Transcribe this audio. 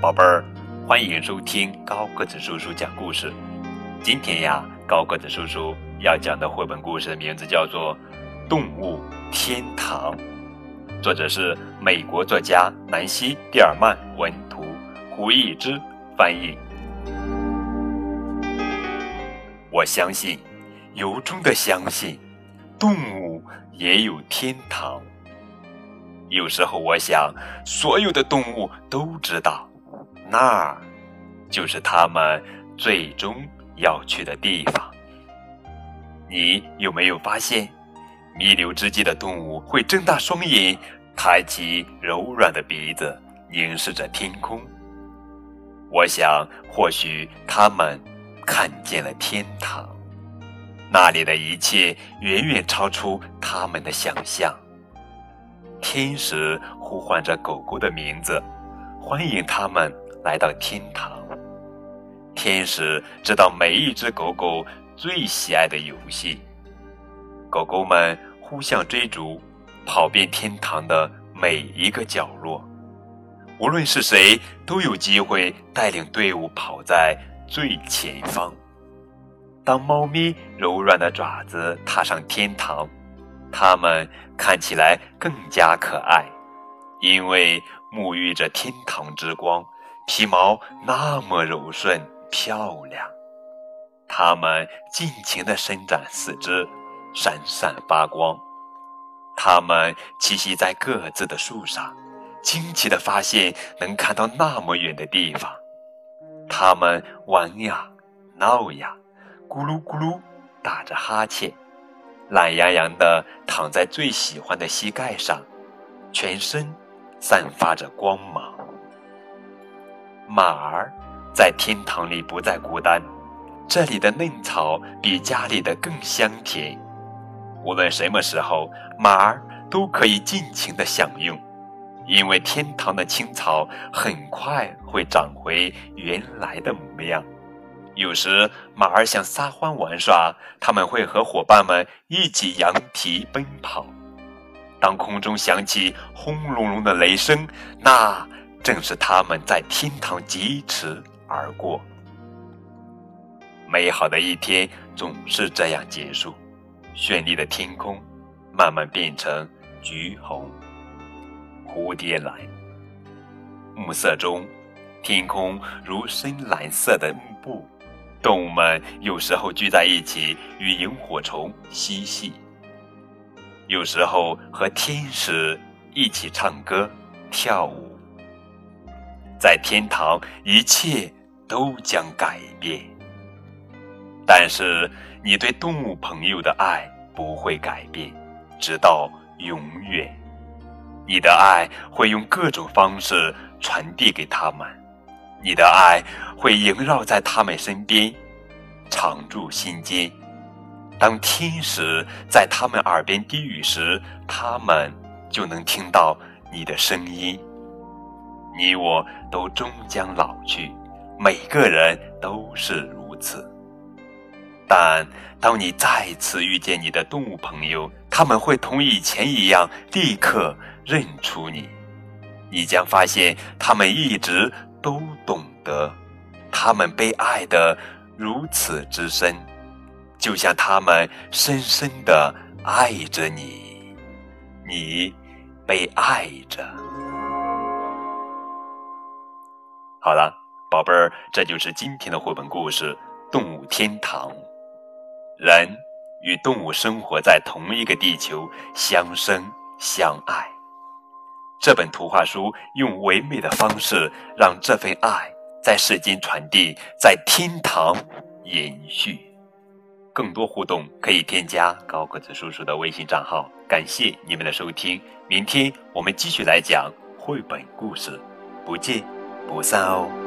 宝贝儿，欢迎收听高个子叔叔讲故事。今天呀，高个子叔叔要讲的绘本故事的名字叫做《动物天堂》，作者是美国作家南希·蒂尔曼文图，胡一之翻译。我相信，由衷的相信，动物也有天堂。有时候我想，所有的动物都知道，那儿就是他们最终要去的地方。你有没有发现，弥留之际的动物会睁大双眼，抬起柔软的鼻子，凝视着天空？我想，或许他们看见了天堂，那里的一切远远超出他们的想象。天使呼唤着狗狗的名字，欢迎他们来到天堂。天使知道每一只狗狗最喜爱的游戏，狗狗们互相追逐，跑遍天堂的每一个角落。无论是谁，都有机会带领队伍跑在最前方。当猫咪柔软的爪子踏上天堂。它们看起来更加可爱，因为沐浴着天堂之光，皮毛那么柔顺漂亮。它们尽情地伸展四肢，闪闪发光。它们栖息在各自的树上，惊奇地发现能看到那么远的地方。它们玩呀，闹呀，咕噜咕噜打着哈欠。懒洋洋地躺在最喜欢的膝盖上，全身散发着光芒。马儿在天堂里不再孤单，这里的嫩草比家里的更香甜。无论什么时候，马儿都可以尽情地享用，因为天堂的青草很快会长回原来的模样。有时马儿想撒欢玩耍，他们会和伙伴们一起扬蹄奔跑。当空中响起轰隆隆的雷声，那正是他们在天堂疾驰而过。美好的一天总是这样结束，绚丽的天空慢慢变成橘红、蝴蝶蓝。暮色中，天空如深蓝色的幕布。动物们有时候聚在一起与萤火虫嬉戏，有时候和天使一起唱歌跳舞。在天堂，一切都将改变，但是你对动物朋友的爱不会改变，直到永远。你的爱会用各种方式传递给他们。你的爱会萦绕在他们身边，常驻心间。当天使在他们耳边低语时，他们就能听到你的声音。你我都终将老去，每个人都是如此。但当你再次遇见你的动物朋友，他们会同以前一样立刻认出你。你将发现，他们一直。都懂得，他们被爱的如此之深，就像他们深深的爱着你，你被爱着。好了，宝贝儿，这就是今天的绘本故事《动物天堂》。人与动物生活在同一个地球，相生相爱。这本图画书用唯美的方式，让这份爱在世间传递，在天堂延续。更多互动可以添加高个子叔叔的微信账号。感谢你们的收听，明天我们继续来讲绘本故事，不见不散哦。